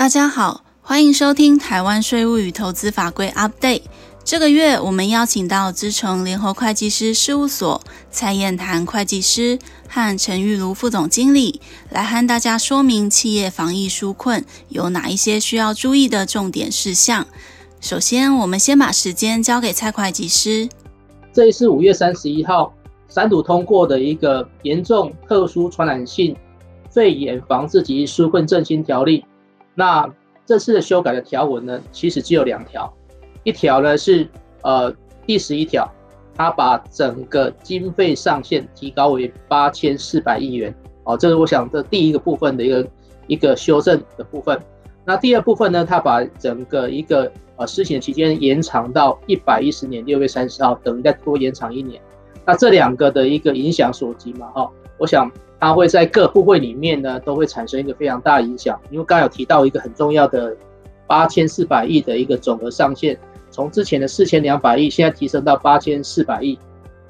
大家好，欢迎收听台湾税务与投资法规 Update。这个月我们邀请到资诚联合会计师事务所蔡燕潭会计师和陈玉如副总经理来和大家说明企业防疫纾困有哪一些需要注意的重点事项。首先，我们先把时间交给蔡会计师。这一次五月三十一号三读通过的一个严重特殊传染性肺炎防治及纾困振兴条例。那这次的修改的条文呢，其实只有两条，一条呢是呃第十一条，它把整个经费上限提高为八千四百亿元，哦，这是我想这第一个部分的一个一个修正的部分。那第二部分呢，它把整个一个呃施行期间延长到一百一十年六月三十号，等于再多延长一年。那这两个的一个影响所及嘛，哈，我想。它会在各部会里面呢，都会产生一个非常大的影响。因为刚才有提到一个很重要的八千四百亿的一个总额上限，从之前的四千两百亿，现在提升到八千四百亿，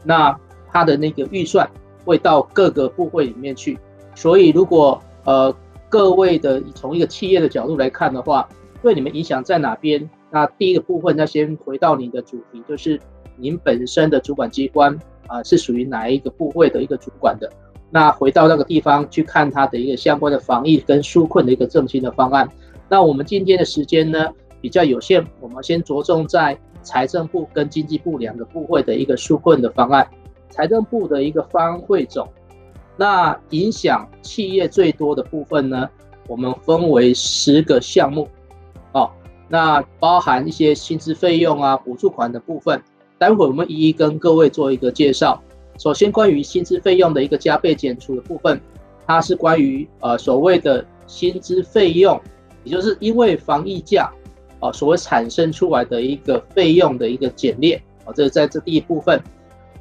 那它的那个预算会到各个部会里面去。所以如果呃各位的从一个企业的角度来看的话，对你们影响在哪边？那第一个部分，那先回到你的主题，就是您本身的主管机关啊、是属于哪一个部会的一个主管的。那回到那个地方去看它的一个相关的防疫跟纾困的一个振兴的方案。那我们今天的时间呢比较有限，我们先着重在财政部跟经济部两个部会的一个纾困的方案。财政部的一个方案汇总，那影响企业最多的部分呢，我们分为十个项目，哦，那包含一些薪资费用啊、补助款的部分，待会我们一一跟各位做一个介绍。首先，关于薪资费用的一个加倍减除的部分，它是关于呃所谓的薪资费用，也就是因为防疫假啊所谓产生出来的一个费用的一个减列啊，这是在这第一部分。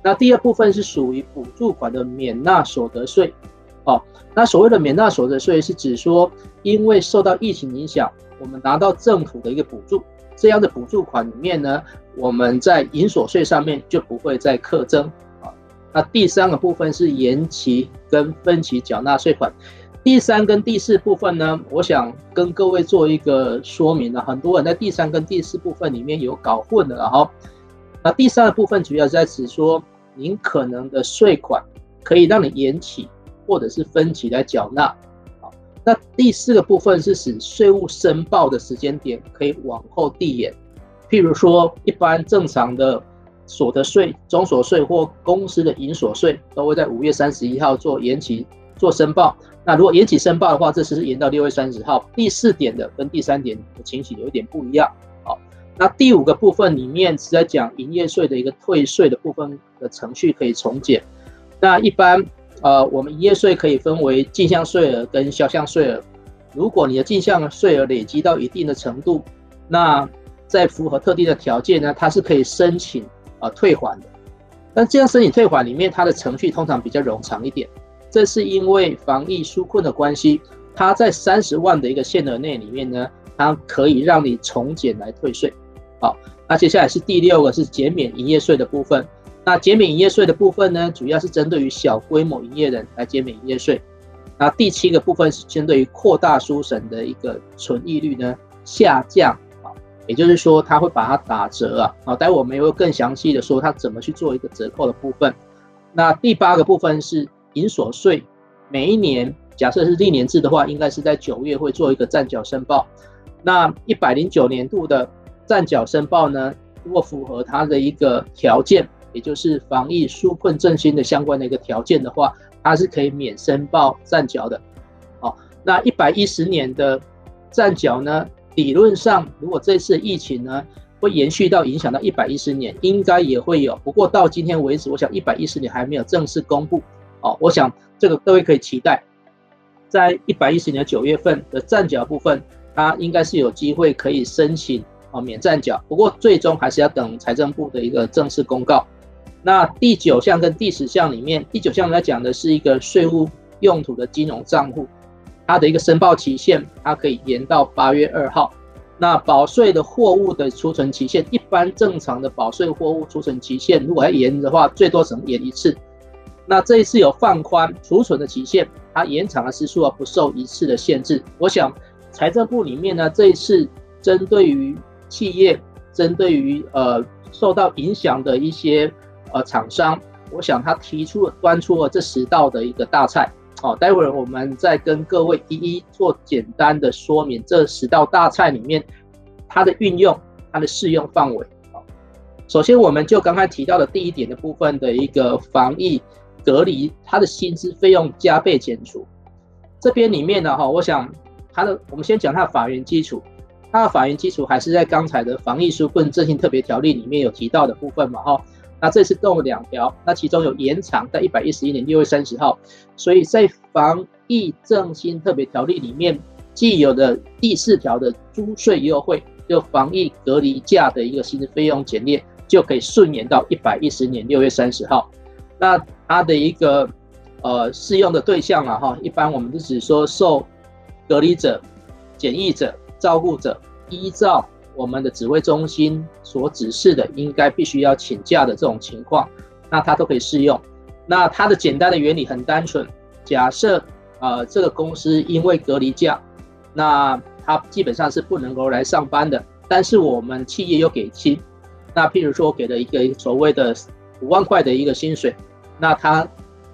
那第二部分是属于补助款的免纳所得税哦。那所谓的免纳所得税是指说，因为受到疫情影响，我们拿到政府的一个补助，这样的补助款里面呢，我们在营所税上面就不会再课征。那第三个部分是延期跟分期缴纳税款，第三跟第四部分呢，我想跟各位做一个说明了。很多人在第三跟第四部分里面有搞混了，然后，那第三个部分主要是在指说，您可能的税款可以让你延期或者是分期来缴纳。好，那第四个部分是使税务申报的时间点可以往后递延，譬如说一般正常的。所得税、中所税或公司的营所税都会在五月三十一号做延期做申报。那如果延期申报的话，这次是延到六月三十号。第四点的跟第三点的情形有一点不一样。好，那第五个部分里面是在讲营业税的一个退税的部分的程序可以重简。那一般呃，我们营业税可以分为进项税额跟销项税额。如果你的进项税额累积到一定的程度，那在符合特定的条件呢，它是可以申请。啊，退还的，但这样申请退还里面，它的程序通常比较冗长一点。这是因为防疫纾困的关系，它在三十万的一个限额内里面呢，它可以让你从简来退税。好，那接下来是第六个是减免营业税的部分。那减免营业税的部分呢，主要是针对于小规模营业人来减免营业税。那第七个部分是针对于扩大书审的一个存益率呢下降。也就是说，他会把它打折啊，好，待会我们也会更详细的说他怎么去做一个折扣的部分。那第八个部分是营所税，每一年假设是历年制的话，应该是在九月会做一个暂缴申报。那一百零九年度的暂缴申报呢，如果符合它的一个条件，也就是防疫纾困振兴的相关的一个条件的话，它是可以免申报暂缴的。好，那一百一十年的暂缴呢？理论上，如果这次疫情呢会延续到影响到一百一十年，应该也会有。不过到今天为止，我想一百一十年还没有正式公布。哦，我想这个各位可以期待，在一百一十年九月份的站缴部分，它应该是有机会可以申请啊免站缴。不过最终还是要等财政部的一个正式公告。那第九项跟第十项里面，第九项来讲的是一个税务用途的金融账户。它的一个申报期限，它可以延到八月二号。那保税的货物的储存期限，一般正常的保税货物储存期限，如果要延的话，最多只能延一次。那这一次有放宽储存的期限，它延长的时数啊不受一次的限制。我想财政部里面呢，这一次针对于企业，针对于呃受到影响的一些呃厂商，我想他提出了端出了这十道的一个大菜。好，待会儿我们再跟各位一一做简单的说明，这十道大菜里面它的运用、它的适用范围。好，首先我们就刚才提到的第一点的部分的一个防疫隔离，它的薪资费用加倍减除。这边里面呢，哈，我想它的，我们先讲它的法源基础，它的法源基础还是在刚才的防疫纾困振兴特别条例里面有提到的部分嘛，哈。那这次动了两条，那其中有延长在一百一十一年六月三十号，所以在防疫振兴特别条例里面既有的第四条的租税优惠，就防疫隔离假的一个薪资费用减列，就可以顺延到一百一十年六月三十号。那它的一个呃适用的对象啊哈，一般我们就只说受隔离者、检疫者、照顾者依照。我们的指挥中心所指示的，应该必须要请假的这种情况，那它都可以适用。那它的简单的原理很单纯，假设呃这个公司因为隔离假，那它基本上是不能够来上班的。但是我们企业又给薪，那譬如说我给了一个所谓的五万块的一个薪水，那它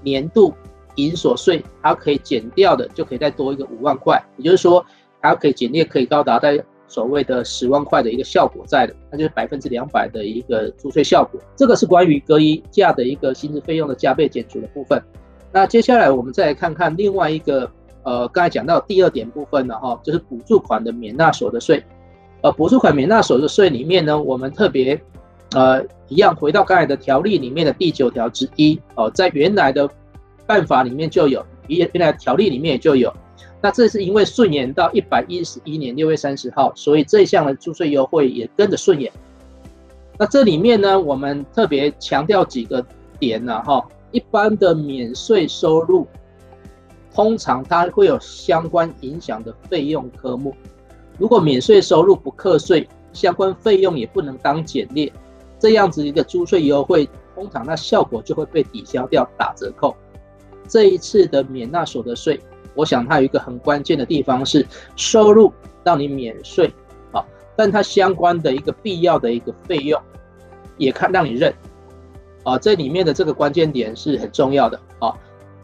年度营所税它可以减掉的，就可以再多一个五万块，也就是说它可以减列可以高达在。所谓的十万块的一个效果在的，那就是百分之两百的一个租税效果。这个是关于隔离假的一个薪资费用的加倍减除的部分。那接下来我们再来看看另外一个，呃，刚才讲到第二点部分了哈，就是补助款的免纳所得税。呃，补助款免纳所得税里面呢，我们特别，呃，一样回到刚才的条例里面的第九条之一哦，在原来的办法里面就有，原原来条例里面就有。那这是因为顺延到一百一十一年六月三十号，所以这项的租税优惠也跟着顺延。那这里面呢，我们特别强调几个点呢，哈，一般的免税收入，通常它会有相关影响的费用科目。如果免税收入不课税，相关费用也不能当减列，这样子一个租税优惠，通常那效果就会被抵消掉，打折扣。这一次的免纳所得税。我想它有一个很关键的地方是收入让你免税啊，但它相关的一个必要的一个费用也看让你认啊，这里面的这个关键点是很重要的啊。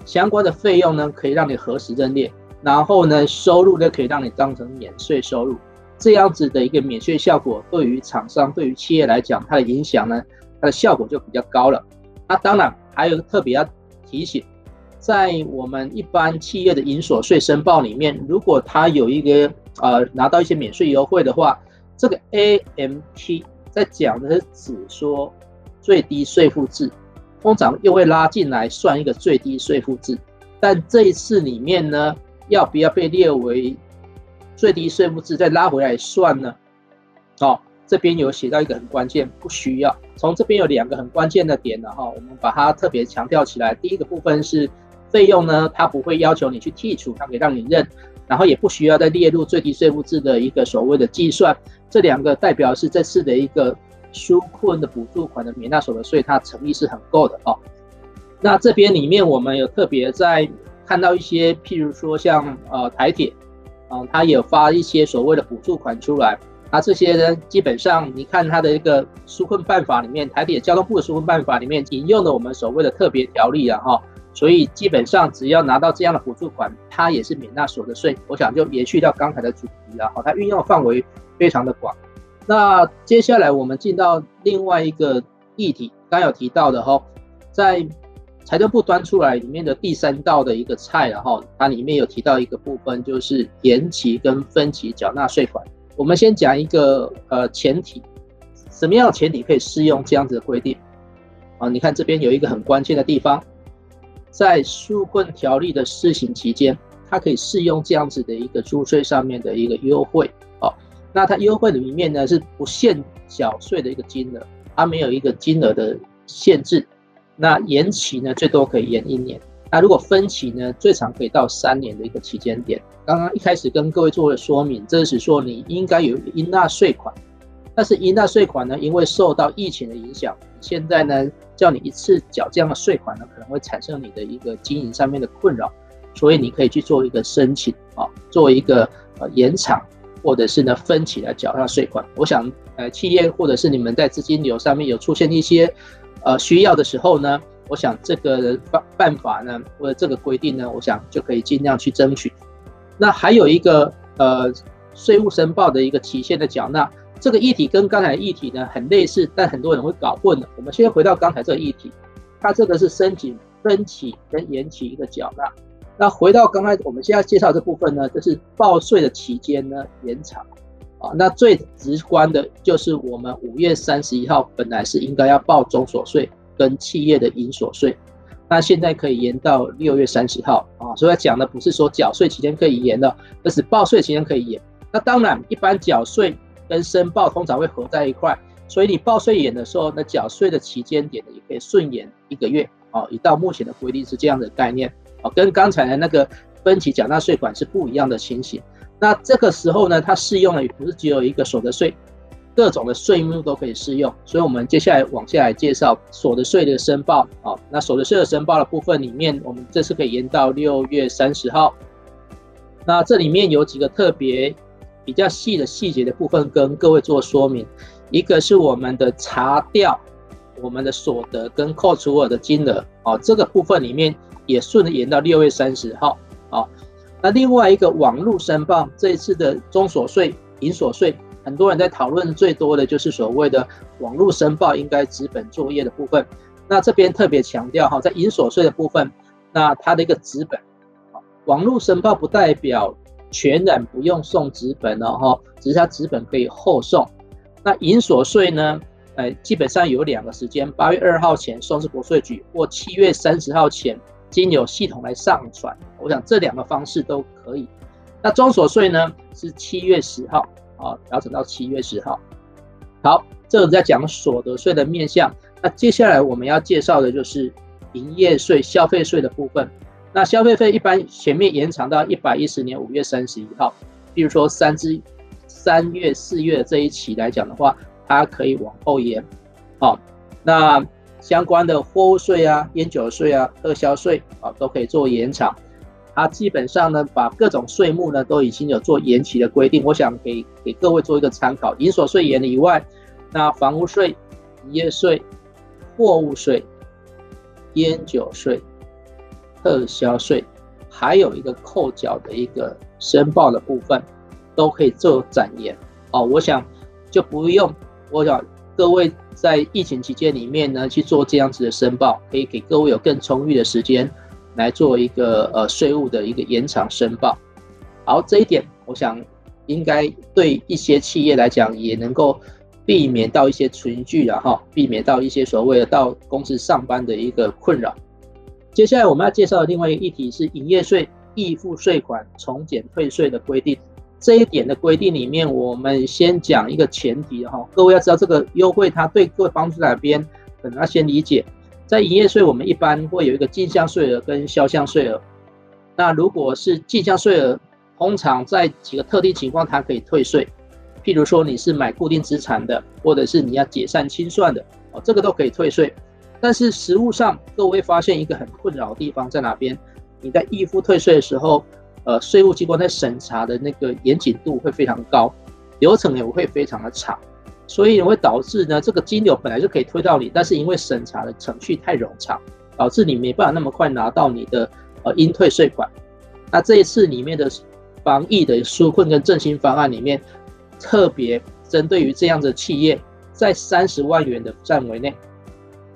相关的费用呢可以让你核实认列，然后呢收入呢可以让你当成免税收入，这样子的一个免税效果对于厂商对于企业来讲，它的影响呢它的效果就比较高了。那当然还有个特别要提醒。在我们一般企业的营所税申报里面，如果他有一个呃拿到一些免税优惠的话，这个 AMT 在讲的是指说最低税负制，通常又会拉进来算一个最低税负制，但这一次里面呢，要不要被列为最低税负制再拉回来算呢？哦，这边有写到一个很关键，不需要。从这边有两个很关键的点的哈，我们把它特别强调起来。第一个部分是。费用呢，它不会要求你去剔除，它可以让你认，然后也不需要再列入最低税负制的一个所谓的计算。这两个代表是这次的一个纾困的补助款的免纳所得税，它诚意是很够的哦。那这边里面我们有特别在看到一些，譬如说像呃台铁啊，它有发一些所谓的补助款出来，那这些呢，基本上你看它的一个纾困办法里面，台铁交通部的纾困办法里面引用了我们所谓的特别条例啊哈。所以基本上只要拿到这样的补助款，它也是免纳所得税。我想就延续到刚才的主题了哈，它运用范围非常的广。那接下来我们进到另外一个议题，刚有提到的哈，在财政部端出来里面的第三道的一个菜，然后它里面有提到一个部分，就是延期跟分期缴纳税款。我们先讲一个呃前提，什么样的前提可以适用这样子的规定啊？你看这边有一个很关键的地方。在纾困条例的施行期间，它可以适用这样子的一个租税上面的一个优惠哦。那它优惠的里面呢是不限缴税的一个金额，它没有一个金额的限制。那延期呢最多可以延一年，那如果分期呢最长可以到三年的一个期间点。刚刚一开始跟各位做了说明，这是说你应该有应纳税款。但是应纳税款呢，因为受到疫情的影响，现在呢叫你一次缴这样的税款呢，可能会产生你的一个经营上面的困扰，所以你可以去做一个申请啊，做一个呃延长或者是呢分期来缴纳税款。我想呃企业或者是你们在资金流上面有出现一些呃需要的时候呢，我想这个办办法呢或者这个规定呢，我想就可以尽量去争取。那还有一个呃税务申报的一个期限的缴纳。这个议题跟刚才的议题呢很类似，但很多人会搞混了。我们先回到刚才这个议题，它这个是申请分期跟延期一个缴纳。那回到刚才我们现在介绍这部分呢，就是报税的期间呢延长啊。那最直观的就是我们五月三十一号本来是应该要报中所税跟企业的营所税，那现在可以延到六月三十号啊。所以讲的不是说缴税期间可以延的，而是报税期间可以延。那当然一般缴税。跟申报通常会合在一块，所以你报税延的时候，那缴税的期间点呢，也可以顺延一个月啊。一到目前的规定是这样的概念啊，跟刚才的那个分期缴纳税款是不一样的情形。那这个时候呢，它适用的也不是只有一个所得税，各种的税目都可以适用。所以我们接下来往下来介绍所得税的申报啊。那所得税的申报的部分里面，我们这次可以延到六月三十号。那这里面有几个特别。比较细的细节的部分跟各位做说明，一个是我们的查调我们的所得跟扣除额的金额哦，这个部分里面也顺延到六月三十号啊。那另外一个网络申报这一次的中所税、银所税，很多人在讨论最多的就是所谓的网络申报应该资本作业的部分。那这边特别强调哈，在营所税的部分，那它的一个资本，网络申报不代表。全然不用送纸本了哈，只是它纸本可以后送。那营所税呢？呃，基本上有两个时间：八月二号前送至国税局，或七月三十号前经由系统来上传。我想这两个方式都可以。那综所税呢？是七月十号啊，调整到七月十号。好，这个在讲所得税的面向。那接下来我们要介绍的就是营业税、消费税的部分。那消费费一般前面延长到一百一十年五月三十一号，比如说三至三月、四月这一期来讲的话，它可以往后延。好，那相关的货物税啊、烟酒税啊、特销税啊，都可以做延长。它基本上呢，把各种税目呢都已经有做延期的规定。我想给给各位做一个参考。营所税延了以外，那房屋税、营业税、货物税、烟酒税。特销税，还有一个扣缴的一个申报的部分，都可以做展延哦。我想就不用，我想各位在疫情期间里面呢去做这样子的申报，可以给各位有更充裕的时间来做一个呃税务的一个延长申报。好，这一点我想应该对一些企业来讲也能够避免到一些存聚啊哈，避免到一些所谓的到公司上班的一个困扰。接下来我们要介绍的另外一个议题是营业税预付税款从减退税的规定。这一点的规定里面，我们先讲一个前提哈，各位要知道这个优惠它对各位帮助哪边，可能要先理解。在营业税，我们一般会有一个进项税额跟销项税额。那如果是进项税额，通常在几个特定情况它可以退税，譬如说你是买固定资产的，或者是你要解散清算的，哦，这个都可以退税。但是实务上，各位发现一个很困扰的地方在哪边？你在预付退税的时候，呃，税务机关在审查的那个严谨度会非常高，流程也会非常的长，所以会导致呢，这个金流本来就可以退到你，但是因为审查的程序太冗长，导致你没办法那么快拿到你的呃应退税款。那这一次里面的防疫的纾困跟振兴方案里面，特别针对于这样的企业，在三十万元的范围内。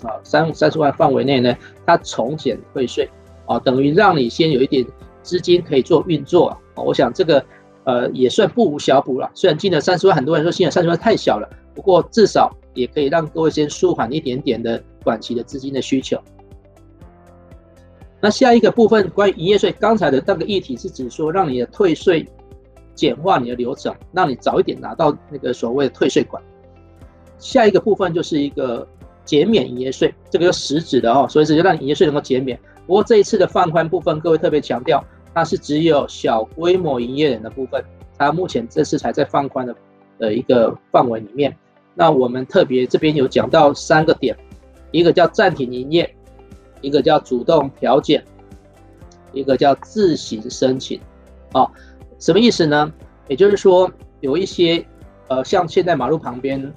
啊，三三十万范围内呢，它从减退税啊，等于让你先有一点资金可以做运作啊。我想这个呃也算不无小补了。虽然进了三十万，很多人说现在三十万太小了，不过至少也可以让各位先舒缓一点点的短期的资金的需求。那下一个部分关于营业税，刚才的那个议题是指说让你的退税简化你的流程，让你早一点拿到那个所谓的退税款。下一个部分就是一个。减免营业税，这个是实质的哦，所以是让营业税能够减免。不过这一次的放宽部分，各位特别强调，它是只有小规模营业人的部分，它目前这次才在放宽的的一个范围里面。那我们特别这边有讲到三个点，一个叫暂停营业，一个叫主动调减，一个叫自行申请。哦，什么意思呢？也就是说，有一些呃，像现在马路旁边，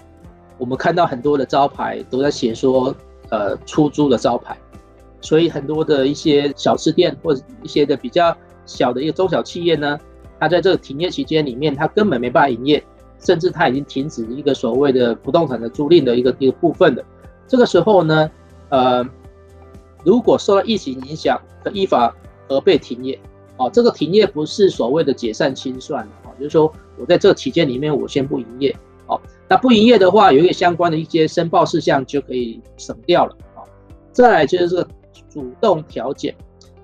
我们看到很多的招牌都在写说，呃，出租的招牌，所以很多的一些小吃店或者一些的比较小的一个中小企业呢，它在这个停业期间里面，它根本没办法营业，甚至它已经停止一个所谓的不动产的租赁的一个一个部分的。这个时候呢，呃，如果受到疫情影响，可依法而被停业。哦，这个停业不是所谓的解散清算哦，就是说我在这个期间里面我先不营业，那不营业的话，有一个相关的一些申报事项就可以省掉了啊。再来就是这个主动调减，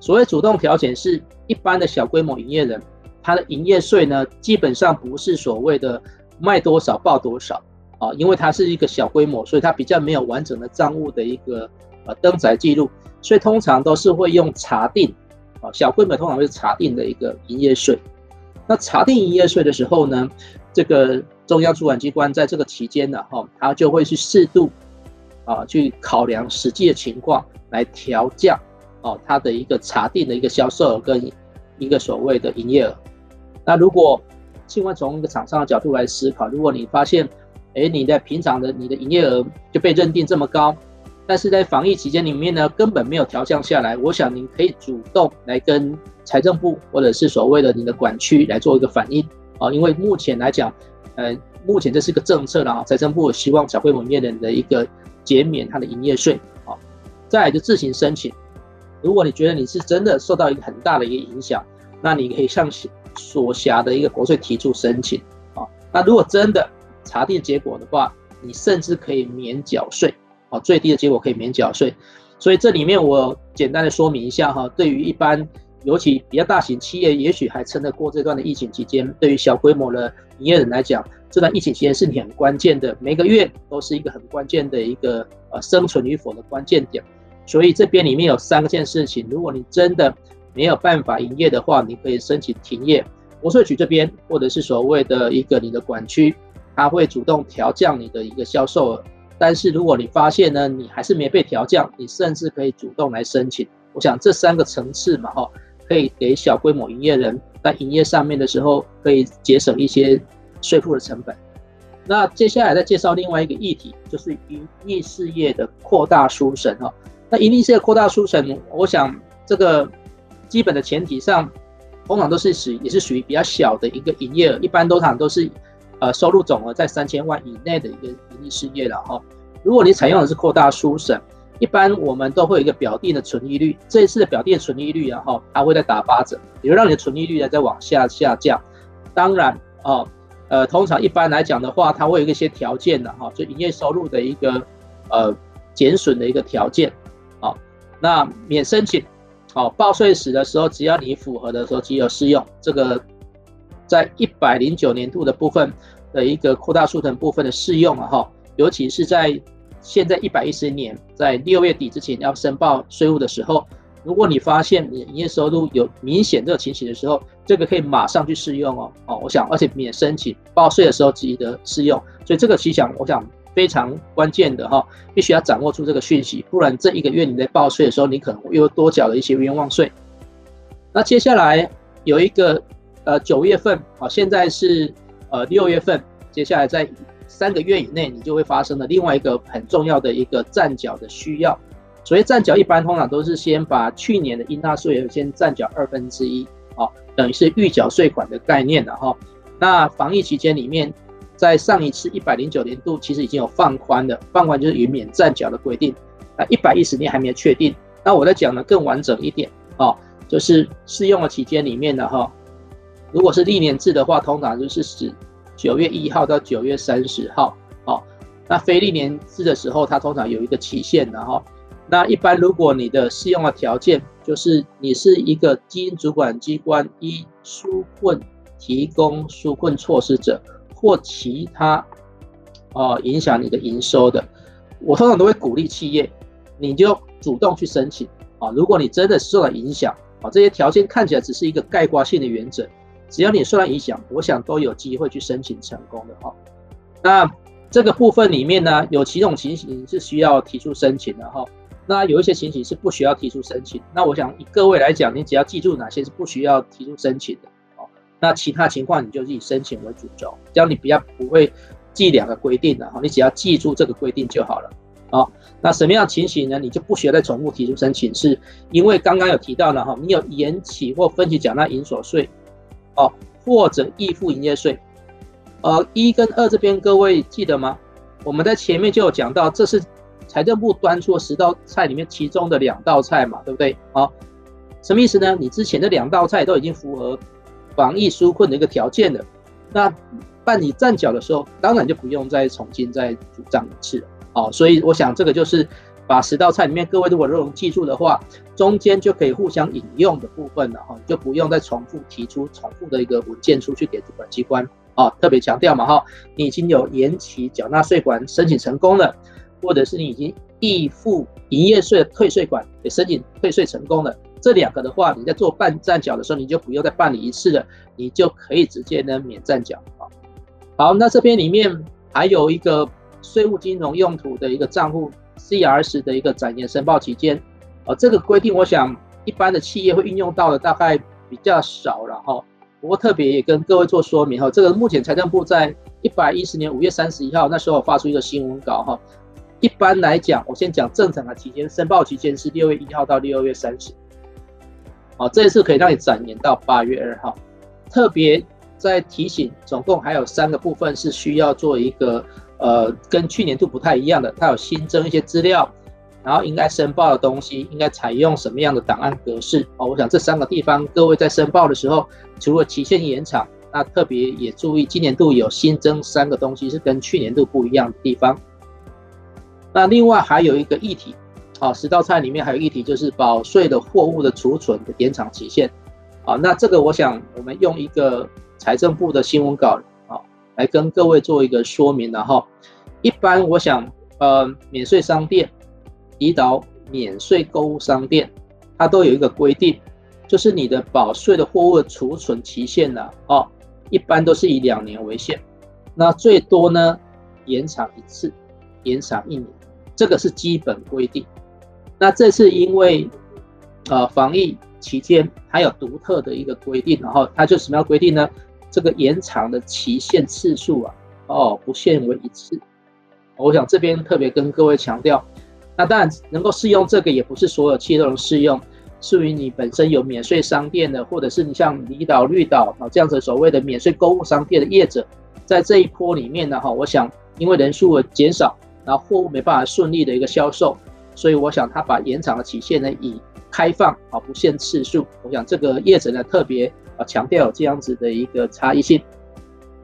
所谓主动调减是一般的小规模营业人，他的营业税呢，基本上不是所谓的卖多少报多少啊，因为它是一个小规模，所以它比较没有完整的账务的一个呃登载记录，所以通常都是会用查定啊。小规模通常会查定的一个营业税，那查定营业税的时候呢，这个中央主管机关在这个期间呢，哈，它就会去适度啊去考量实际的情况来调降哦它的一个查定的一个销售额跟一个所谓的营业额。那如果另外从一个厂商的角度来思考，如果你发现，哎，你在平常的你的营业额就被认定这么高。但是在防疫期间里面呢，根本没有调降下来。我想您可以主动来跟财政部或者是所谓的你的管区来做一个反映啊，因为目前来讲，呃，目前这是个政策了啊，财政部希望小规模营业人的一个减免他的营业税啊。再来就自行申请，如果你觉得你是真的受到一个很大的一个影响，那你可以向所辖的一个国税提出申请啊。那如果真的查定结果的话，你甚至可以免缴税。最低的结果可以免缴税，所以这里面我简单的说明一下哈。对于一般，尤其比较大型企业，也许还撑得过这段的疫情期间。对于小规模的营业人来讲，这段疫情期间是很关键的，每个月都是一个很关键的一个呃生存与否的关键点。所以这边里面有三件事情，如果你真的没有办法营业的话，你可以申请停业。国税局这边或者是所谓的一个你的管区，他会主动调降你的一个销售额。但是如果你发现呢，你还是没被调降，你甚至可以主动来申请。我想这三个层次嘛，哈，可以给小规模营业人在营业上面的时候，可以节省一些税负的成本。那接下来再介绍另外一个议题，就是营利事业的扩大书审哈。那营利事业扩大书审，我想这个基本的前提上，通常都是属也是属于比较小的一个营业额，一般通常都是。呃，收入总额在三千万以内的一个盈利事业了哈。如果你采用的是扩大书审，一般我们都会有一个表定的存利率。这一次的表定存利率啊哈，它会在打八折，也会让你的存利率呢再往下下降。当然啊，呃，通常一般来讲的话，它会有一些条件的哈，就营业收入的一个呃减损的一个条件啊。那免申请，好，报税时的时候，只要你符合的时候即有适用这个。在一百零九年度的部分的一个扩大书审部分的适用啊哈，尤其是在现在一百一十年在六月底之前要申报税务的时候，如果你发现你营业收入有明显这个情形的时候，这个可以马上去适用哦哦，我想而且免申请报税的时候记得适用，所以这个其实我想非常关键的哈，必须要掌握住这个讯息，不然这一个月你在报税的时候，你可能又多缴了一些冤枉税。那接下来有一个。呃，九月份啊，现在是呃六月份，接下来在三个月以内，你就会发生了另外一个很重要的一个暂缴的需要。所谓暂缴，一般通常都是先把去年的应纳税额先暂缴二分之一，啊，等于是预缴税款的概念了哈。那防疫期间里面，在上一次一百零九年度，其实已经有放宽的，放宽就是有免暂缴的规定。那一百一十年还没有确定，那我在讲的更完整一点啊，就是适用的期间里面的哈。如果是历年制的话，通常就是指九月一号到九月三十号，哦，那非历年制的时候，它通常有一个期限的哈。那一般如果你的适用的条件就是你是一个基因主管机关一纾困提供纾困措施者，或其他哦影响你的营收的，我通常都会鼓励企业，你就主动去申请啊。如果你真的受到影响啊，这些条件看起来只是一个概括性的原则。只要你受到影响，我想都有机会去申请成功的哈。那这个部分里面呢，有几种情形是需要提出申请的哈。那有一些情形是不需要提出申请。那我想以各位来讲，你只要记住哪些是不需要提出申请的哦。那其他情况你就以申请为主轴，这样你不要不会记两个规定的哈，你只要记住这个规定就好了。哦，那什么样情形呢？你就不需要再重复提出申请，是因为刚刚有提到了哈，你有延期或分期缴纳营所税，哦，或者预付营业税。呃，一跟二这边各位记得吗？我们在前面就有讲到，这是财政部端出的十道菜里面其中的两道菜嘛，对不对？好，什么意思呢？你之前的两道菜都已经符合防疫纾困的一个条件了，那办理暂缴的时候，当然就不用再重新再主张一次了。哦，所以我想这个就是把十道菜里面各位如果都能记住的话，中间就可以互相引用的部分了哈，就不用再重复提出重复的一个文件出去给主管机关。啊，特别强调嘛哈，你已经有延期缴纳税款申请成功了，或者是你已经预付营业税退税款也申请退税成功了，这两个的话，你在做办暂缴的时候，你就不用再办理一次了，你就可以直接呢免暂缴啊。好，那这边里面还有一个税务金融用途的一个账户 CRS 的一个展延申报期间，啊，这个规定我想一般的企业会运用到的大概比较少了哈。不过特别也跟各位做说明哈，这个目前财政部在一百一十年五月三十一号那时候发出一个新闻稿哈。一般来讲，我先讲正常的期间，申报期间是六月一号到六月三十。好，这一次可以让你展延到八月二号。特别在提醒，总共还有三个部分是需要做一个呃，跟去年度不太一样的，它有新增一些资料。然后应该申报的东西应该采用什么样的档案格式？哦，我想这三个地方各位在申报的时候，除了期限延长，那特别也注意今年度有新增三个东西是跟去年度不一样的地方。那另外还有一个议题，啊，十道菜里面还有议题就是保税的货物的储存的延长期限。啊，那这个我想我们用一个财政部的新闻稿来跟各位做一个说明，然后一般我想呃免税商店。离岛免税购物商店，它都有一个规定，就是你的保税的货物储存期限呢，哦，一般都是以两年为限，那最多呢延长一次，延长一年，这个是基本规定。那这次因为呃防疫期间它有独特的一个规定，然后它就什么样规定呢？这个延长的期限次数啊，哦不限为一次。我想这边特别跟各位强调。那当然能够适用这个，也不是所有企业都能适用。属于你本身有免税商店的，或者是你像离岛、绿岛啊这样子所谓的免税购物商店的业者，在这一波里面呢，哈，我想因为人数的减少，然后货物没办法顺利的一个销售，所以我想他把延长的期限呢，以开放啊不限次数。我想这个业者呢特别啊强调这样子的一个差异性。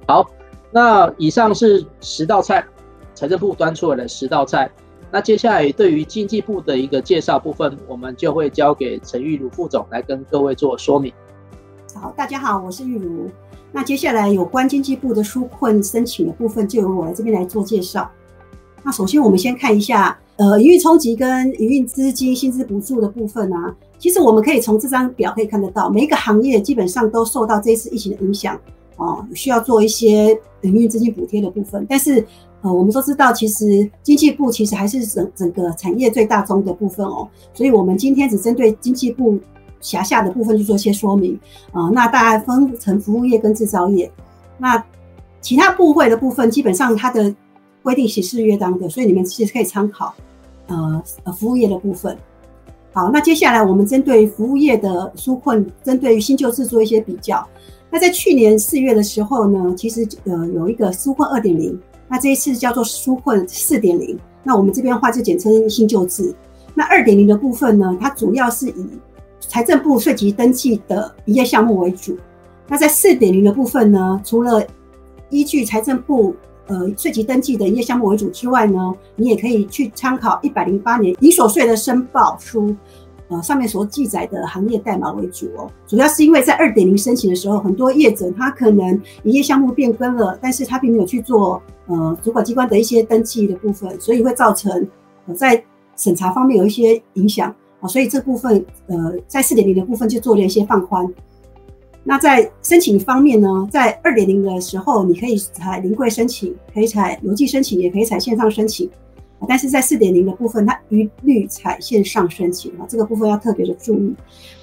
好，那以上是十道菜，财政部端出来的十道菜。那接下来对于经济部的一个介绍部分，我们就会交给陈玉如副总来跟各位做说明。好，大家好，我是玉如。那接下来有关经济部的纾困申请的部分，就由我来这边来做介绍。那首先我们先看一下，呃，营运冲击跟营运资金薪资补助的部分啊，其实我们可以从这张表可以看得到，每一个行业基本上都受到这一次疫情的影响，哦，需要做一些营运资金补贴的部分，但是。呃，我们都知道，其实经济部其实还是整整个产业最大宗的部分哦，所以我们今天只针对经济部辖下的部分去做一些说明啊、那大概分成服务业跟制造业，那其他部会的部分，基本上它的规定其实是约当的，所以你们其实可以参考呃呃服务业的部分。好，那接下来我们针对服务业的纾困，针对于新旧制做一些比较。那在去年四月的时候呢，其实呃有一个纾困二点零。那这一次叫做纾困四点零，那我们这边话就简称新旧制。那二点零的部分呢，它主要是以财政部税籍登记的营业项目为主。那在四点零的部分呢，除了依据财政部呃税籍登记的营业项目为主之外呢，你也可以去参考一百零八年营所税的申报书。呃，上面所记载的行业代码为主哦，主要是因为在二点零申请的时候，很多业者他可能营业项目变更了，但是他并没有去做呃主管机关的一些登记的部分，所以会造成呃在审查方面有一些影响啊，所以这部分呃在四点零的部分就做了一些放宽。那在申请方面呢，在二点零的时候，你可以采临柜申请，可以采邮寄申请，也可以采线上申请。但是在四点零的部分，它一律采线上申请啊，这个部分要特别的注意。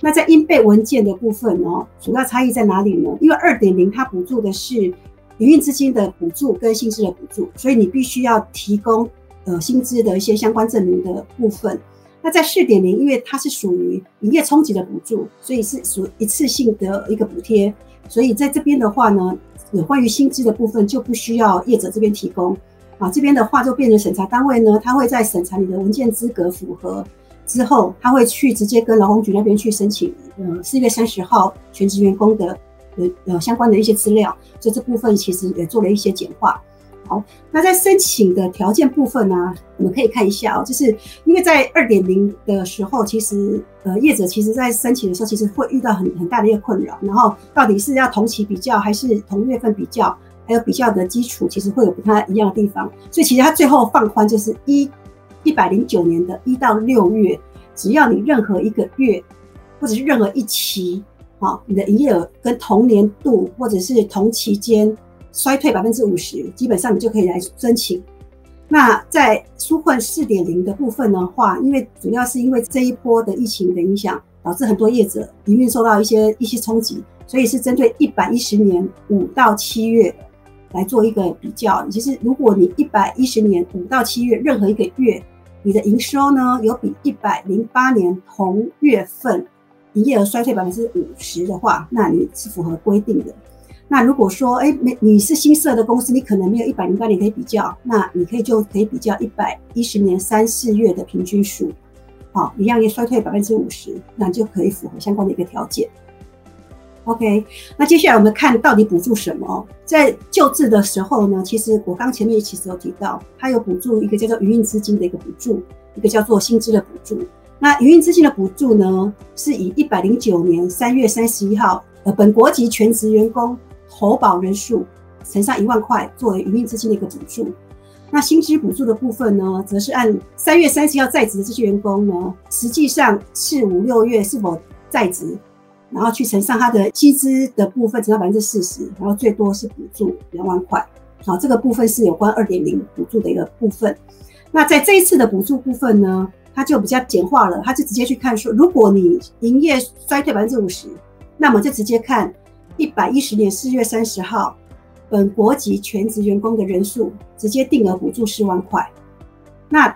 那在应备文件的部分呢，主要差异在哪里呢？因为二点零它补助的是营运资金的补助跟薪资的补助，所以你必须要提供呃薪资的一些相关证明的部分。那在四点零，因为它是属于营业冲击的补助，所以是属一次性的一个补贴，所以在这边的话呢，有关于薪资的部分就不需要业者这边提供。啊，这边的话就变成审查单位呢，他会在审查你的文件资格符合之后，他会去直接跟劳工局那边去申请，呃，四月三十号全职员工的呃呃相关的一些资料，所以这部分其实也做了一些简化。好，那在申请的条件部分呢，我们可以看一下哦，就是因为在二点零的时候，其实呃业者其实在申请的时候，其实会遇到很很大的一个困扰，然后到底是要同期比较还是同月份比较？还有比较的基础，其实会有不太一样的地方，所以其实它最后放宽就是一一百零九年的一到六月，只要你任何一个月，或者是任何一期，啊，你的营业额跟同年度或者是同期间衰退百分之五十，基本上你就可以来申请。那在纾困四点零的部分的话，因为主要是因为这一波的疫情的影响，导致很多业者营运受到一些一些冲击，所以是针对一百一十年五到七月。来做一个比较，其实如果你一百一十年五到七月任何一个月，你的营收呢有比一百零八年同月份营业额衰退百分之五十的话，那你是符合规定的。那如果说哎没你是新设的公司，你可能没有一百零八年可以比较，那你可以就可以比较一百一十年三四月的平均数，好，一样也衰退百分之五十，那就可以符合相关的一个条件。OK，那接下来我们看到底补助什么？在救治的时候呢，其实我刚前面其实有提到，它有补助一个叫做营运资金的一个补助，一个叫做薪资的补助。那营运资金的补助呢，是以一百零九年三月三十一号，呃，本国籍全职员工投保人数乘上一万块作为营运资金的一个补助。那薪资补助的部分呢，则是按三月三十号在职的这些员工呢，实际上四五六月是否在职。然后去乘上他的薪资的部分，乘到百分之四十，然后最多是补助两万块。好，这个部分是有关二点零补助的一个部分。那在这一次的补助部分呢，它就比较简化了，它就直接去看说，如果你营业衰退百分之五十，那么就直接看一百一十年四月三十号本国籍全职员工的人数，直接定额补助四万块。那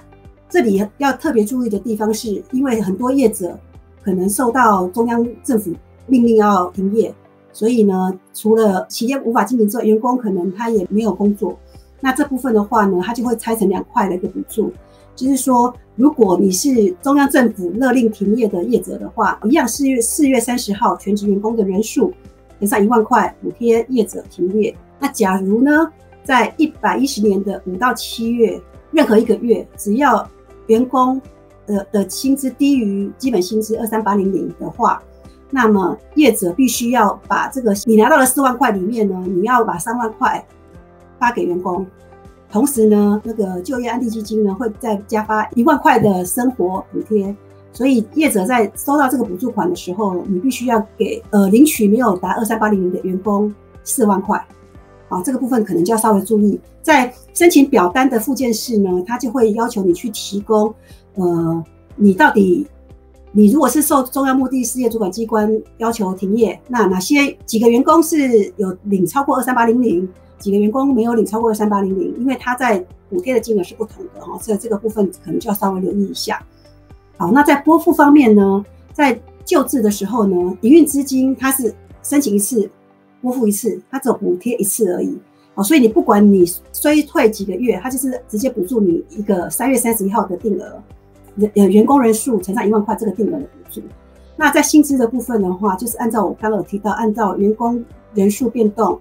这里要特别注意的地方是，因为很多业者。可能受到中央政府命令要停业，所以呢，除了企业无法经营之外，员工可能他也没有工作。那这部分的话呢，他就会拆成两块的一个补助，就是说，如果你是中央政府勒令停业的业者的话，一样四月四月三十号全职员工的人数乘上一万块补贴业者停业。那假如呢，在一百一十年的五到七月任何一个月，只要员工的的薪资低于基本薪资二三八零零的话，那么业者必须要把这个你拿到的四万块里面呢，你要把三万块发给员工，同时呢，那个就业安定基金呢会再加发一万块的生活补贴。所以业者在收到这个补助款的时候，你必须要给呃领取没有达二三八零零的员工四万块。啊，这个部分可能就要稍微注意，在申请表单的附件式呢，他就会要求你去提供。呃，你到底，你如果是受中央目的事业主管机关要求停业，那哪些几个员工是有领超过二三八零零，几个员工没有领超过二三八零零？因为他在补贴的金额是不同的哈，所以这个部分可能就要稍微留意一下。好，那在拨付方面呢，在救治的时候呢，营运资金它是申请一次拨付一次，它只有补贴一次而已。好，所以你不管你衰退几个月，它就是直接补助你一个三月三十一号的定额。呃，员工人数乘上一万块这个定额的补助，那在薪资的部分的话，就是按照我刚刚有提到，按照员工人数变动，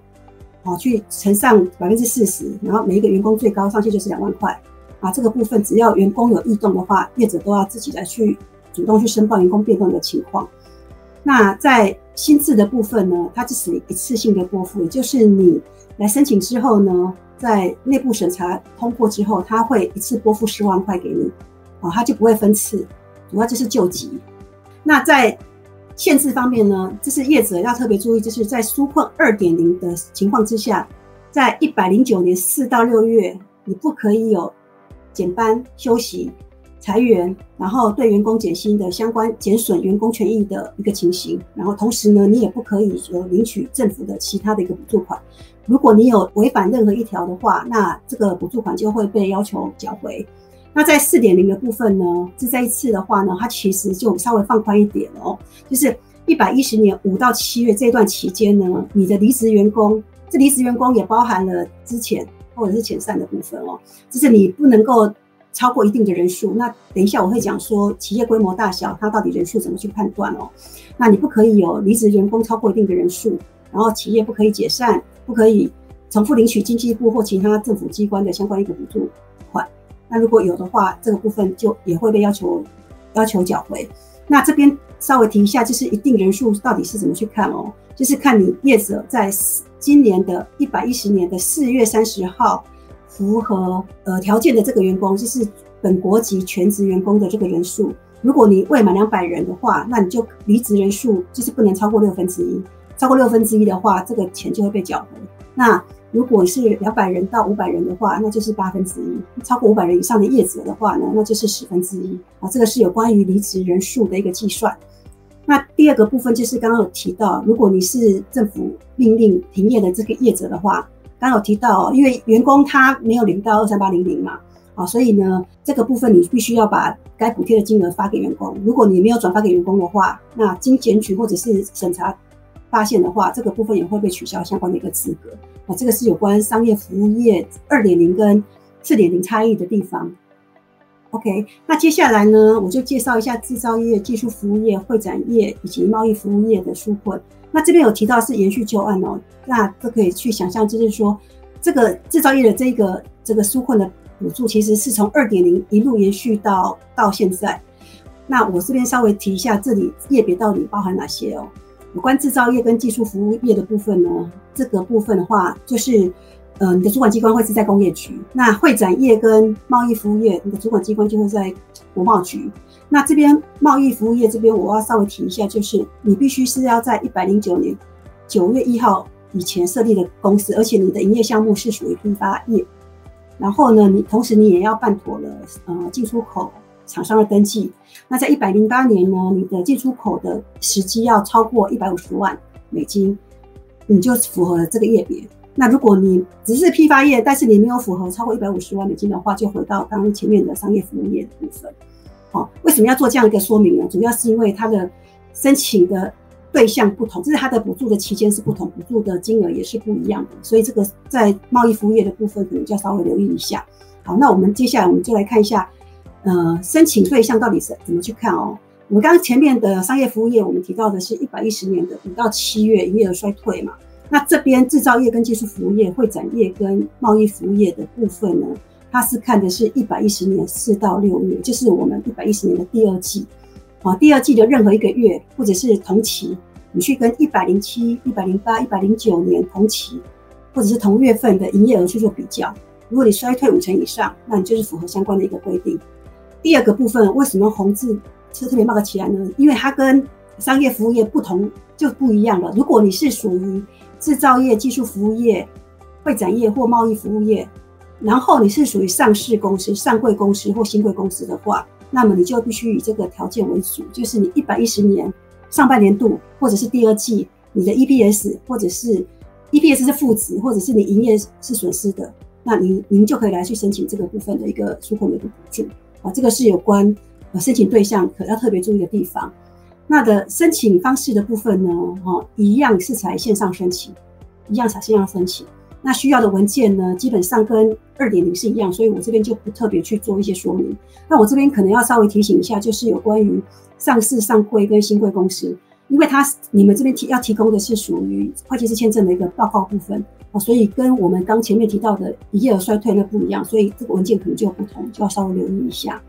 好，去乘上百分之四十，然后每一个员工最高上限就是两万块啊。这个部分只要员工有异动的话，业者都要自己来去主动去申报员工变动的情况。那在薪资的部分呢，它只是一次性的拨付，也就是你来申请之后呢，在内部审查通过之后，他会一次拨付十万块给你。哦，它就不会分次，主要就是救急。那在限制方面呢，这是业者要特别注意，就是在纾困二点零的情况之下，在一百零九年四到六月，你不可以有减班、休息、裁员，然后对员工减薪的相关减损员工权益的一个情形。然后同时呢，你也不可以有领取政府的其他的一个补助款。如果你有违反任何一条的话，那这个补助款就会被要求缴回。那在四点零的部分呢，这这一次的话呢，它其实就稍微放宽一点哦，就是一百一十年五到七月这段期间呢，你的离职员工，这离职员工也包含了之前或者是遣散的部分哦，就是你不能够超过一定的人数。那等一下我会讲说企业规模大小，它到底人数怎么去判断哦。那你不可以有离职员工超过一定的人数，然后企业不可以解散，不可以重复领取经济部或其他政府机关的相关一个补助款。那如果有的话，这个部分就也会被要求要求缴回。那这边稍微提一下，就是一定人数到底是怎么去看哦？就是看你业者在今年的一百一十年的四月三十号符合呃条件的这个员工，就是本国籍全职员工的这个人数。如果你未满两百人的话，那你就离职人数就是不能超过六分之一。超过六分之一的话，这个钱就会被缴回。那如果是两百人到五百人的话，那就是八分之一；超过五百人以上的业者的话呢，那就是十分之一。啊，这个是有关于离职人数的一个计算。那第二个部分就是刚刚有提到，如果你是政府命令停业的这个业者的话，刚刚有提到，因为员工他没有领到二三八零零嘛，啊，所以呢，这个部分你必须要把该补贴的金额发给员工。如果你没有转发给员工的话，那经检举或者是审查发现的话，这个部分也会被取消相关的一个资格。啊，这个是有关商业服务业二点零跟四点零差异的地方。OK，那接下来呢，我就介绍一下制造业、技术服务业、会展业以及贸易服务业的纾困。那这边有提到是延续旧案哦，那都可以去想象，就是说这个制造业的这个这个纾困的补助，其实是从二点零一路延续到到现在。那我这边稍微提一下，这里业别到底包含哪些哦？有关制造业跟技术服务业的部分呢，这个部分的话，就是，呃，你的主管机关会是在工业局；那会展业跟贸易服务业，你的主管机关就会在国贸局。那这边贸易服务业这边，我要稍微提一下，就是你必须是要在一百零九年九月一号以前设立的公司，而且你的营业项目是属于批发业。然后呢，你同时你也要办妥了，呃，进出口。厂商的登记，那在一百零八年呢，你的进出口的时机要超过一百五十万美金，你就符合了这个业别。那如果你只是批发业，但是你没有符合超过一百五十万美金的话，就回到刚前面的商业服务业的部分。好，为什么要做这样一个说明呢？主要是因为它的申请的对象不同，就是它的补助的期间是不同，补助的金额也是不一样的，所以这个在贸易服务业的部分可能就要稍微留意一下。好，那我们接下来我们就来看一下。呃，申请对象到底是怎么去看哦？我们刚刚前面的商业服务业，我们提到的是一百一十年的五到七月营业额衰退嘛。那这边制造业跟技术服务业、会展业跟贸易服务业的部分呢，它是看的是一百一十年四到六月，就是我们一百一十年的第二季啊，第二季的任何一个月或者是同期，你去跟一百零七、一百零八、一百零九年同期或者是同月份的营业额去做比较，如果你衰退五成以上，那你就是符合相关的一个规定。第二个部分，为什么红字是特别冒个起来呢？因为它跟商业服务业不同，就不一样了。如果你是属于制造业、技术服务业、会展业或贸易服务业，然后你是属于上市公司、上柜公司或新贵公司的话，那么你就必须以这个条件为主，就是你一百一十年上半年度或者是第二季，你的 EPS 或者是 EPS 是负值，或者是你营业是损失的，那您您就可以来去申请这个部分的一个纾困的一个补助。啊，这个是有关呃申请对象可要特别注意的地方。那的申请方式的部分呢，哈，一样是采线上申请，一样采线上申请。那需要的文件呢，基本上跟二点零是一样，所以我这边就不特别去做一些说明。那我这边可能要稍微提醒一下，就是有关于上市上柜跟新贵公司，因为它你们这边提要提供的是属于会计师签证的一个报告部分。哦，所以跟我们刚前面提到的营业额衰退那不一样，所以这个文件可能就不同，就要稍微留意一下。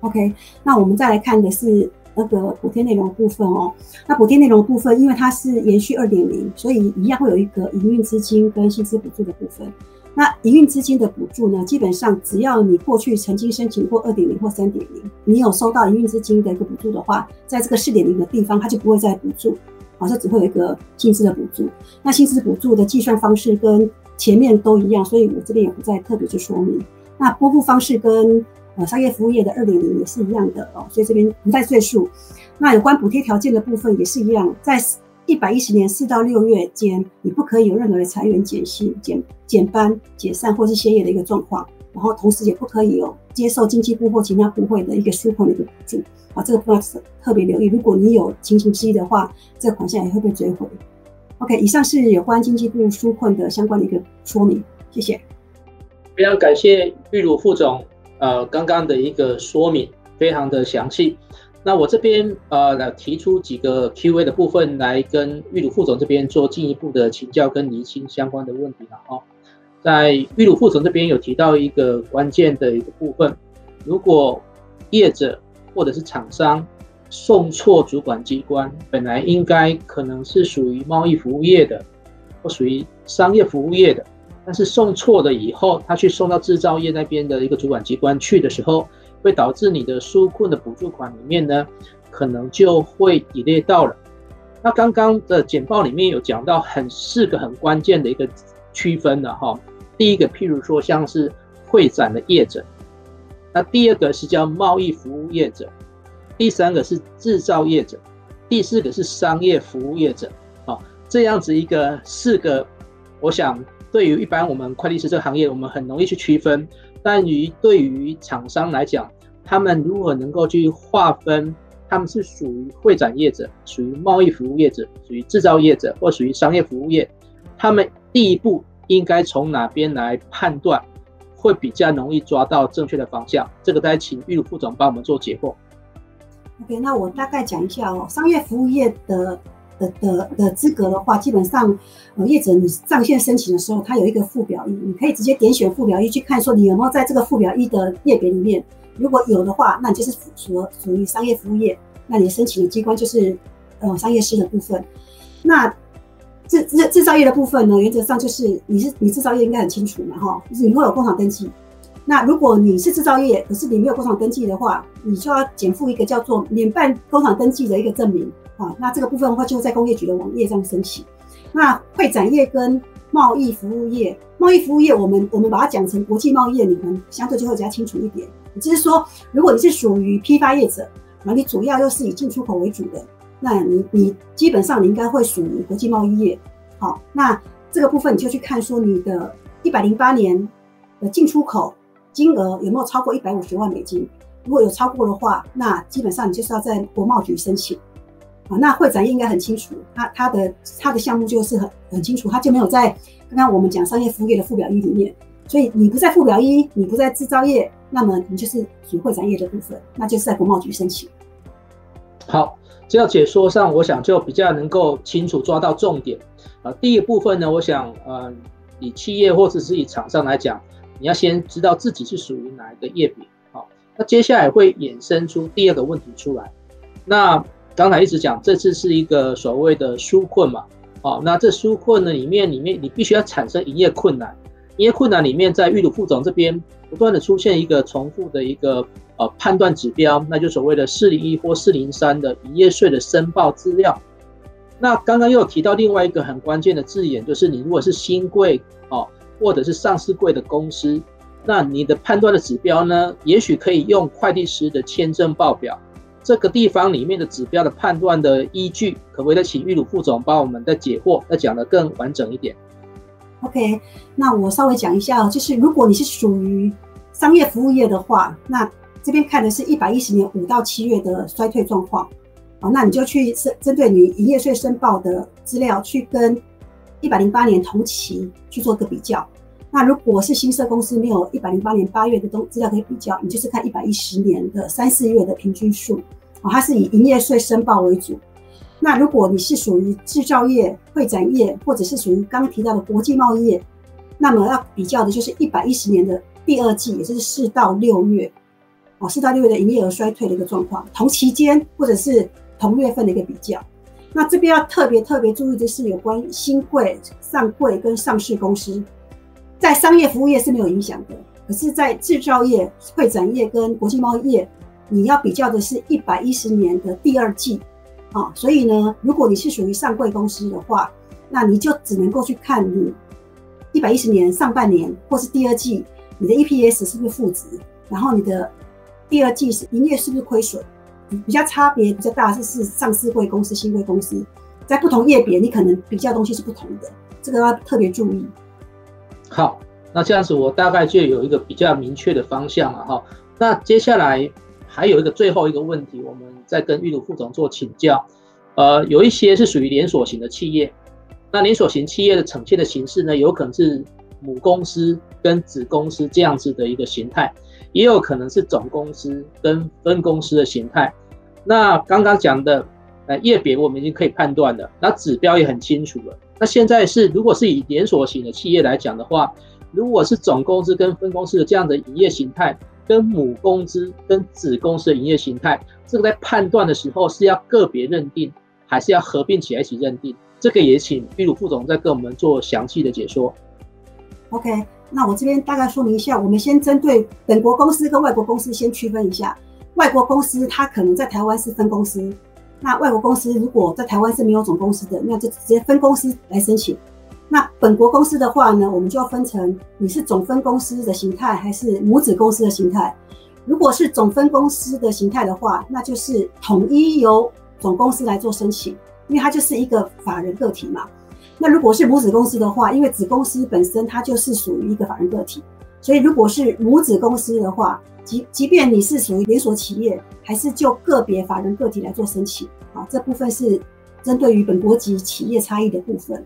OK，那我们再来看的是那个补贴内容部分哦。那补贴内容部分，因为它是延续二点零，所以一样会有一个营运资金跟薪资补助的部分。那营运资金的补助呢，基本上只要你过去曾经申请过二点零或三点零，你有收到营运资金的一个补助的话，在这个四点零的地方，它就不会再补助。好，像只会有一个薪资的补助。那薪资补助的计算方式跟前面都一样，所以我这边也不再特别去说明。那拨付方式跟商业服务业的二点零也是一样的哦，所以这边不再赘述。那有关补贴条件的部分也是一样，在一百一十年四到六月间，你不可以有任何的裁员、减薪、减减班、解散或是歇业的一个状况，然后同时也不可以有接受经济部或其他部会的一个纾困的一个补助。啊，这个部分特别留意，如果你有情形之一的话，这个款项也会被追回。OK，以上是有关经济部纾困的相关的一个说明，谢谢。非常感谢玉如副总，呃，刚刚的一个说明非常的详细。那我这边呃来提出几个 Q&A 的部分，来跟玉鲁副总这边做进一步的请教跟厘清相关的问题了哈。在玉鲁副总这边有提到一个关键的一个部分，如果业者或者是厂商送错主管机关，本来应该可能是属于贸易服务业的，或属于商业服务业的，但是送错了以后，他去送到制造业那边的一个主管机关去的时候，会导致你的纾困的补助款里面呢，可能就会抵列到了。那刚刚的简报里面有讲到很四个很关键的一个区分的哈，第一个譬如说像是会展的业者。那第二个是叫贸易服务业者，第三个是制造业者，第四个是商业服务业者。好，这样子一个四个，我想对于一般我们快递师这个行业，我们很容易去区分。但于对于厂商来讲，他们如何能够去划分，他们是属于会展业者，属于贸易服务业者，属于制造业者，或属于商业服务业，他们第一步应该从哪边来判断？会比较容易抓到正确的方向，这个再请玉副总帮我们做解惑。OK，那我大概讲一下哦，商业服务业的的的的资格的话，基本上，呃，业者你上线申请的时候，它有一个附表一，你可以直接点选附表一去看，说你有没有在这个附表一的页别里面，如果有的话，那你就是属属于商业服务业，那你申请的机关就是呃商业司的部分，那。制制制造业的部分呢，原则上就是你是你制造业应该很清楚嘛，哈，就是你会有工厂登记。那如果你是制造业，可是你没有工厂登记的话，你就要减附一个叫做免办工厂登记的一个证明啊。那这个部分的话，就在工业局的网页上申请。那会展业跟贸易服务业，贸易服务业我们我们把它讲成国际贸易业，你们相对就会比较清楚一点。也就是说，如果你是属于批发业者，然后你主要又是以进出口为主的。那你你基本上你应该会属于国际贸易业，好，那这个部分你就去看说你的一百零八年的进出口金额有没有超过一百五十万美金，如果有超过的话，那基本上你就是要在国贸局申请，啊，那会展业应该很清楚，它它的它的项目就是很很清楚，它就没有在刚刚我们讲商业服务业的附表一里面，所以你不在附表一，你不在制造业，那么你就是属于会展业的部分，那就是在国贸局申请。好。这样解说上，我想就比较能够清楚抓到重点啊。第一部分呢，我想，呃，以企业或者是以厂商来讲，你要先知道自己是属于哪一个业别，好，那接下来会衍生出第二个问题出来。那刚才一直讲，这次是一个所谓的纾困嘛，好，那这纾困呢里面，里面你必须要产生营业困难，营业困难里面，在玉如副总这边不断的出现一个重复的一个。呃，判断指标，那就所谓的四零一或四零三的营业税的申报资料。那刚刚又提到另外一个很关键的字眼，就是你如果是新贵哦，或者是上市贵的公司，那你的判断的指标呢，也许可以用会计师的签证报表。这个地方里面的指标的判断的依据，可不可以再请玉鲁副总帮我们再解惑，再讲得更完整一点？OK，那我稍微讲一下，就是如果你是属于商业服务业的话，那这边看的是一百一十年五到七月的衰退状况，啊，那你就去针针对你营业税申报的资料去跟一百零八年同期去做个比较。那如果是新设公司没有一百零八年八月的东资料可以比较，你就是看一百一十年的三四月的平均数，哦，它是以营业税申报为主。那如果你是属于制造业、会展业，或者是属于刚刚提到的国际贸易业，那么要比较的就是一百一十年的第二季，也就是四到六月。哦，四到六月的营业额衰退的一个状况，同期间或者是同月份的一个比较。那这边要特别特别注意的是，有关兴柜、上柜跟上市公司，在商业服务业是没有影响的。可是，在制造业、会展业跟国际贸易业，你要比较的是一百一十年的第二季。啊，所以呢，如果你是属于上柜公司的话，那你就只能够去看你一百一十年上半年或是第二季。你的 EPS 是不是负值，然后你的第二季是营业是不是亏损，比较差别比较大，是是上市柜公司、新贵公司，在不同业别你可能比较东西是不同的，这个要特别注意。好，那这样子我大概就有一个比较明确的方向了哈。那接下来还有一个最后一个问题，我们再跟玉如副总做请教。呃，有一些是属于连锁型的企业，那连锁型企业的呈现的形式呢，有可能是母公司跟子公司这样子的一个形态，也有可能是总公司跟分公司的形态。那刚刚讲的呃业别我们已经可以判断了，那指标也很清楚了。那现在是如果是以连锁型的企业来讲的话，如果是总公司跟分公司的这样的营业形态，跟母公司跟子公司的营业形态，这个在判断的时候是要个别认定。还是要合并起来一起认定，这个也请玉如副总再跟我们做详细的解说。OK，那我这边大概说明一下，我们先针对本国公司跟外国公司先区分一下。外国公司它可能在台湾是分公司，那外国公司如果在台湾是没有总公司的，那就直接分公司来申请。那本国公司的话呢，我们就要分成你是总分公司的形态还是母子公司的形态。如果是总分公司的形态的话，那就是统一由总公司来做申请，因为它就是一个法人个体嘛。那如果是母子公司的话，因为子公司本身它就是属于一个法人个体，所以如果是母子公司的话，即即便你是属于连锁企业，还是就个别法人个体来做申请。啊，这部分是针对于本国籍企业差异的部分。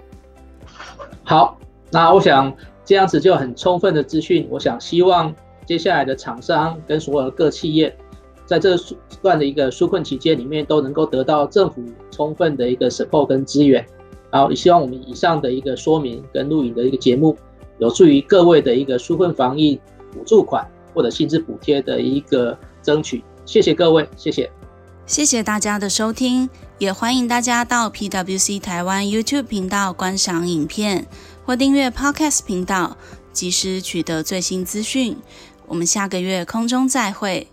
好，那我想这样子就很充分的资讯，我想希望接下来的厂商跟所有的各企业。在这段的一个纾困期间里面，都能够得到政府充分的一个 support 跟资源。然后也希望我们以上的一个说明跟录影的一个节目，有助于各位的一个纾困防疫补助款或者薪资补贴的一个争取。谢谢各位，谢谢，谢谢大家的收听，也欢迎大家到 PwC 台湾 YouTube 频道观赏影片或订阅 Podcast 频道，及时取得最新资讯。我们下个月空中再会。